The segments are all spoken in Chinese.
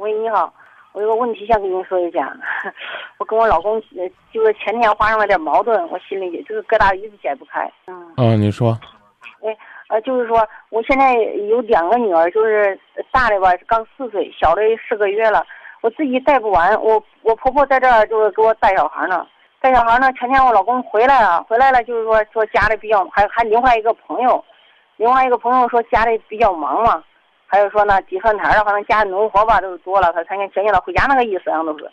喂，你好，我有个问题想跟您说一下。我跟我老公呃就是前天发生了点矛盾，我心里就是疙瘩一直解不开。嗯，哦，你说，哎，呃，就是说我现在有两个女儿，就是大的吧刚四岁，小的四个月了，我自己带不完，我我婆婆在这儿就是给我带小孩呢，带小孩呢。前天我老公回来了，回来了就是说说家里比较还还另外一个朋友，另外一个朋友说家里比较忙嘛。还有说呢，地分摊儿，反正家里农活吧都是多了，他才想想叫他回家那个意思，好像都是。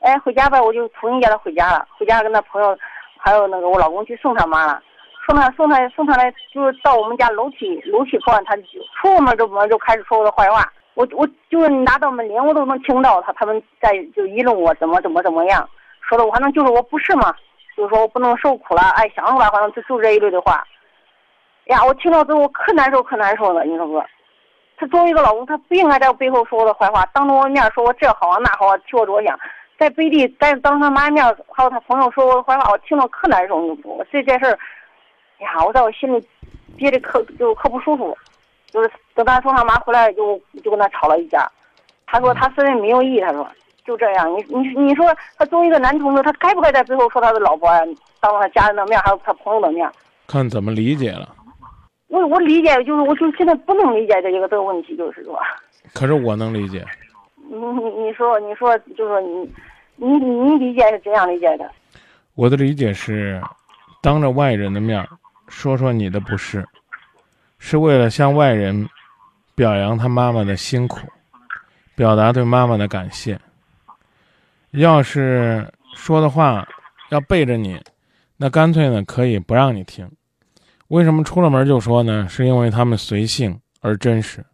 哎，回家吧，我就同意叫他回家了。回家跟他朋友，还有那个我老公去送他妈了。送他送他送他来，就是到我们家楼梯楼梯口，他就出门就门就开始说我的坏话。我我就是拿到门铃，我都能听到他他们在就议论我怎么怎么怎么样，说的我反正就是我不是嘛，就是说我不能受苦了，哎，想着吧，反正就就这一类的话。呀，我听到之后可难受可难受了，你说不？他作为一个老公，他不应该在我背后说我的坏话，当着我面说我这好啊那好啊，替我着想。在背地在当他妈面，还有他朋友说我的坏话，我听了可难受。你说这件事儿，呀，我在我心里憋的可就可不舒服。就是等他从他妈回来，就就跟他吵了一架。他说他虽然没有意，他说就这样。你你你说他作为一个男同志，他该不该在背后说他的老婆啊？当着他家人的面，还有他朋友的面？看怎么理解了。我我理解，就是我就现在不能理解这一个这个问题，就是说。可是我能理解。你你你说你说，就是说你你你理解是怎样理解的？我的理解是，当着外人的面说说你的不是，是为了向外人表扬他妈妈的辛苦，表达对妈妈的感谢。要是说的话要背着你，那干脆呢可以不让你听。为什么出了门就说呢？是因为他们随性而真实。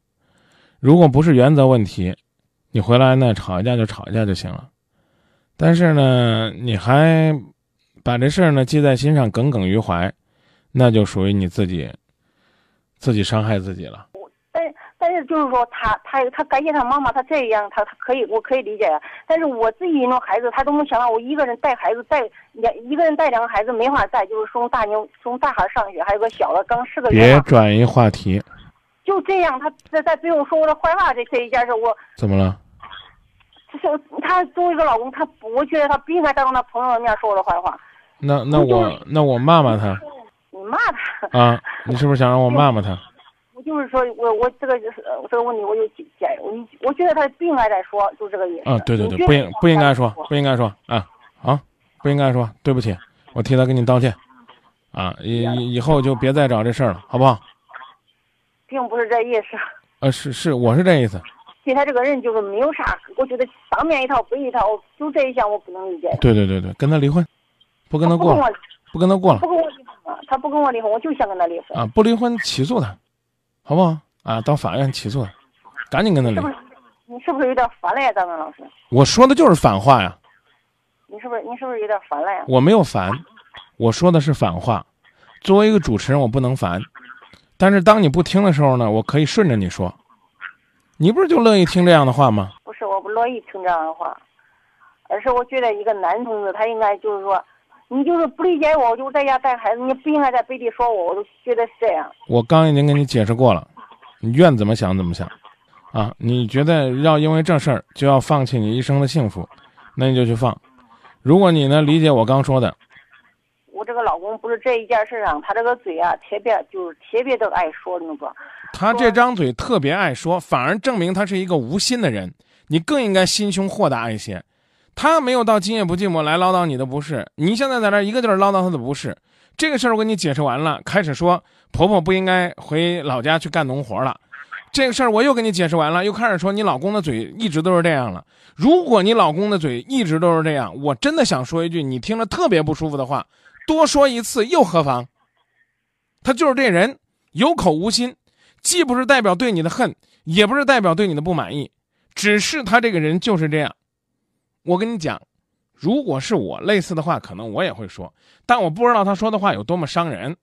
如果不是原则问题，你回来呢吵一架就吵一架就行了。但是呢，你还把这事儿呢记在心上，耿耿于怀，那就属于你自己自己伤害自己了。就是说，他他他感谢他妈妈，他这样，他他可以，我可以理解呀。但是我自己那种孩子，他都能想到我一个人带孩子，带两一个人带两个孩子没法带，就是送大妞送大孩上学，还有个小的刚四个月。别转移话题。就这样，他在在背后说我的坏话，这这一件事我怎么了？就是他作为一个老公，他我觉得他不应该当着他朋友的面说我的坏话。那那我那我骂骂他。你骂他啊？你是不是想让我骂骂他？就是说我我这个就是这个问题，我就解我我觉得他不应该再说，就这个意思。啊，对对对，不应不应该说，不应该说啊啊，不应该说，对不起，我替他给你道歉，啊，以以后就别再找这事儿了，好不好？并不是这意思。呃，是是，我是这意思。对他这个人就是没有啥，我觉得当面一套背一套，就这一项我不能理解。对对对对，跟他离婚，不跟他过了，不跟他过了。不跟我离婚，他不跟我离婚，我就想跟他离婚。啊，不离婚，起诉他。好不好啊？到法院起诉，赶紧跟他离。你是不是有点烦了呀，张明老师？我说的就是反话呀。你是不是你是不是有点烦了呀？我没有烦，我说的是反话。作为一个主持人，我不能烦，但是当你不听的时候呢，我可以顺着你说。你不是就乐意听这样的话吗？不是，我不乐意听这样的话，而是我觉得一个男同志他应该就是说。你就是不理解我，我就在家带孩子，你不应该在背地说我，我都觉得是这样。我刚已经跟你解释过了，你愿怎么想怎么想，啊，你觉得要因为这事儿就要放弃你一生的幸福，那你就去放。如果你能理解我刚说的，我这个老公不是这一件事上，他这个嘴啊特别就是特别的爱说，那个。他这张嘴特别爱说，反而证明他是一个无心的人。你更应该心胸豁达一些。他没有到今夜不寂寞来唠叨你的不是，你现在在那一个劲儿唠叨他的不是，这个事儿我跟你解释完了，开始说婆婆不应该回老家去干农活了，这个事儿我又跟你解释完了，又开始说你老公的嘴一直都是这样了。如果你老公的嘴一直都是这样，我真的想说一句你听着特别不舒服的话，多说一次又何妨？他就是这人，有口无心，既不是代表对你的恨，也不是代表对你的不满意，只是他这个人就是这样。我跟你讲，如果是我类似的话，可能我也会说，但我不知道他说的话有多么伤人，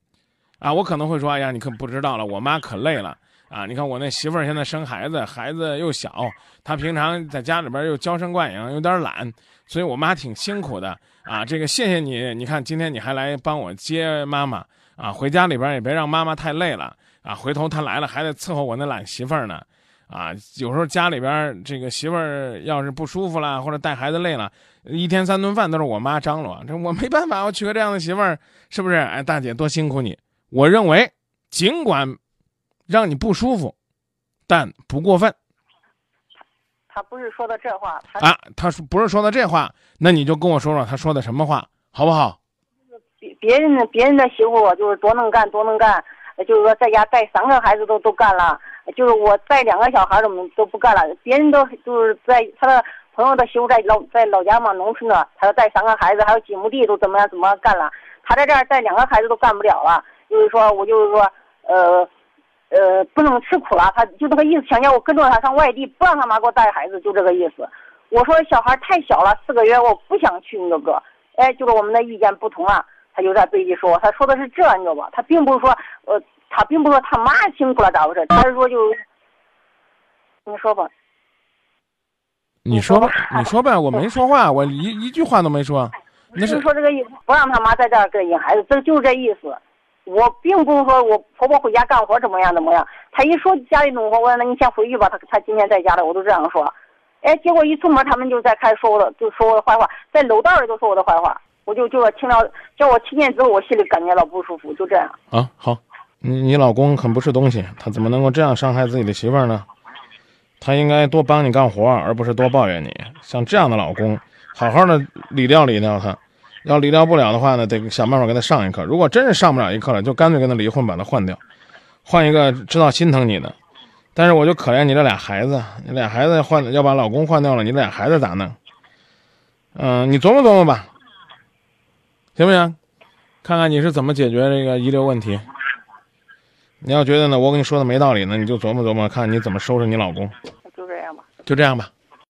啊，我可能会说，哎呀，你可不知道了，我妈可累了啊！你看我那媳妇儿现在生孩子，孩子又小，她平常在家里边又娇生惯养，有点懒，所以我妈挺辛苦的啊。这个谢谢你，你看今天你还来帮我接妈妈啊，回家里边也别让妈妈太累了啊。回头她来了还得伺候我那懒媳妇儿呢，啊，有时候家里边这个媳妇儿要是不舒服了，或者带孩子累了，一天三顿饭都是我妈张罗，这我没办法，我娶个这样的媳妇儿，是不是？哎，大姐多辛苦你。我认为，尽管让你不舒服，但不过分。他不是说的这话，他啊，他说不是说的这话，那你就跟我说说他说的什么话，好不好？别别人的别人的媳妇就是多能干多能干，就是说在家带三个孩子都都干了，就是我带两个小孩都都不干了。别人都就是在他的朋友的媳妇在老在老家嘛，农村的，他要带三个孩子，还有几亩地都怎么样怎么干了。他在这儿带两个孩子都干不了了，就是说我就是说呃。呃，不能吃苦了，他就这个意思，想叫我跟着他上外地，不让他妈给我带孩子，就这个意思。我说小孩太小了，四个月，我不想去，你知道不？哎，就是我们的意见不同啊，他就在背地说，他说的是这，你知道吧？他并不是说，呃，他并不是说他妈辛苦了咋回事？他是说就，你说吧。你说吧，你说呗，我没说话，我一一句话都没说。那是说这个意思，不让他妈在这儿跟引孩子，这就是这意思。我并不是说我婆婆回家干活怎么样怎么样，她一说家里弄活，我说那你先回去吧。她她今天在家里，我都这样说。哎，结果一出门，他们就在开始说我的，就说我的坏话，在楼道里都说我的坏话。我就就说听到叫我听见之后，我心里感觉到不舒服，就这样。啊，好，你你老公很不是东西，他怎么能够这样伤害自己的媳妇儿呢？他应该多帮你干活，而不是多抱怨你。像这样的老公，好好的理掉理掉他。要理疗不了的话呢，得想办法给他上一课。如果真是上不了一课了，就干脆跟他离婚，把他换掉，换一个知道心疼你的。但是我就可怜你这俩孩子，你俩孩子换要把老公换掉了，你俩孩子咋弄？嗯，你琢磨琢磨吧，行不行？看看你是怎么解决这个遗留问题。你要觉得呢，我跟你说的没道理呢，你就琢磨琢磨，看你怎么收拾你老公。就这样吧。就这样吧。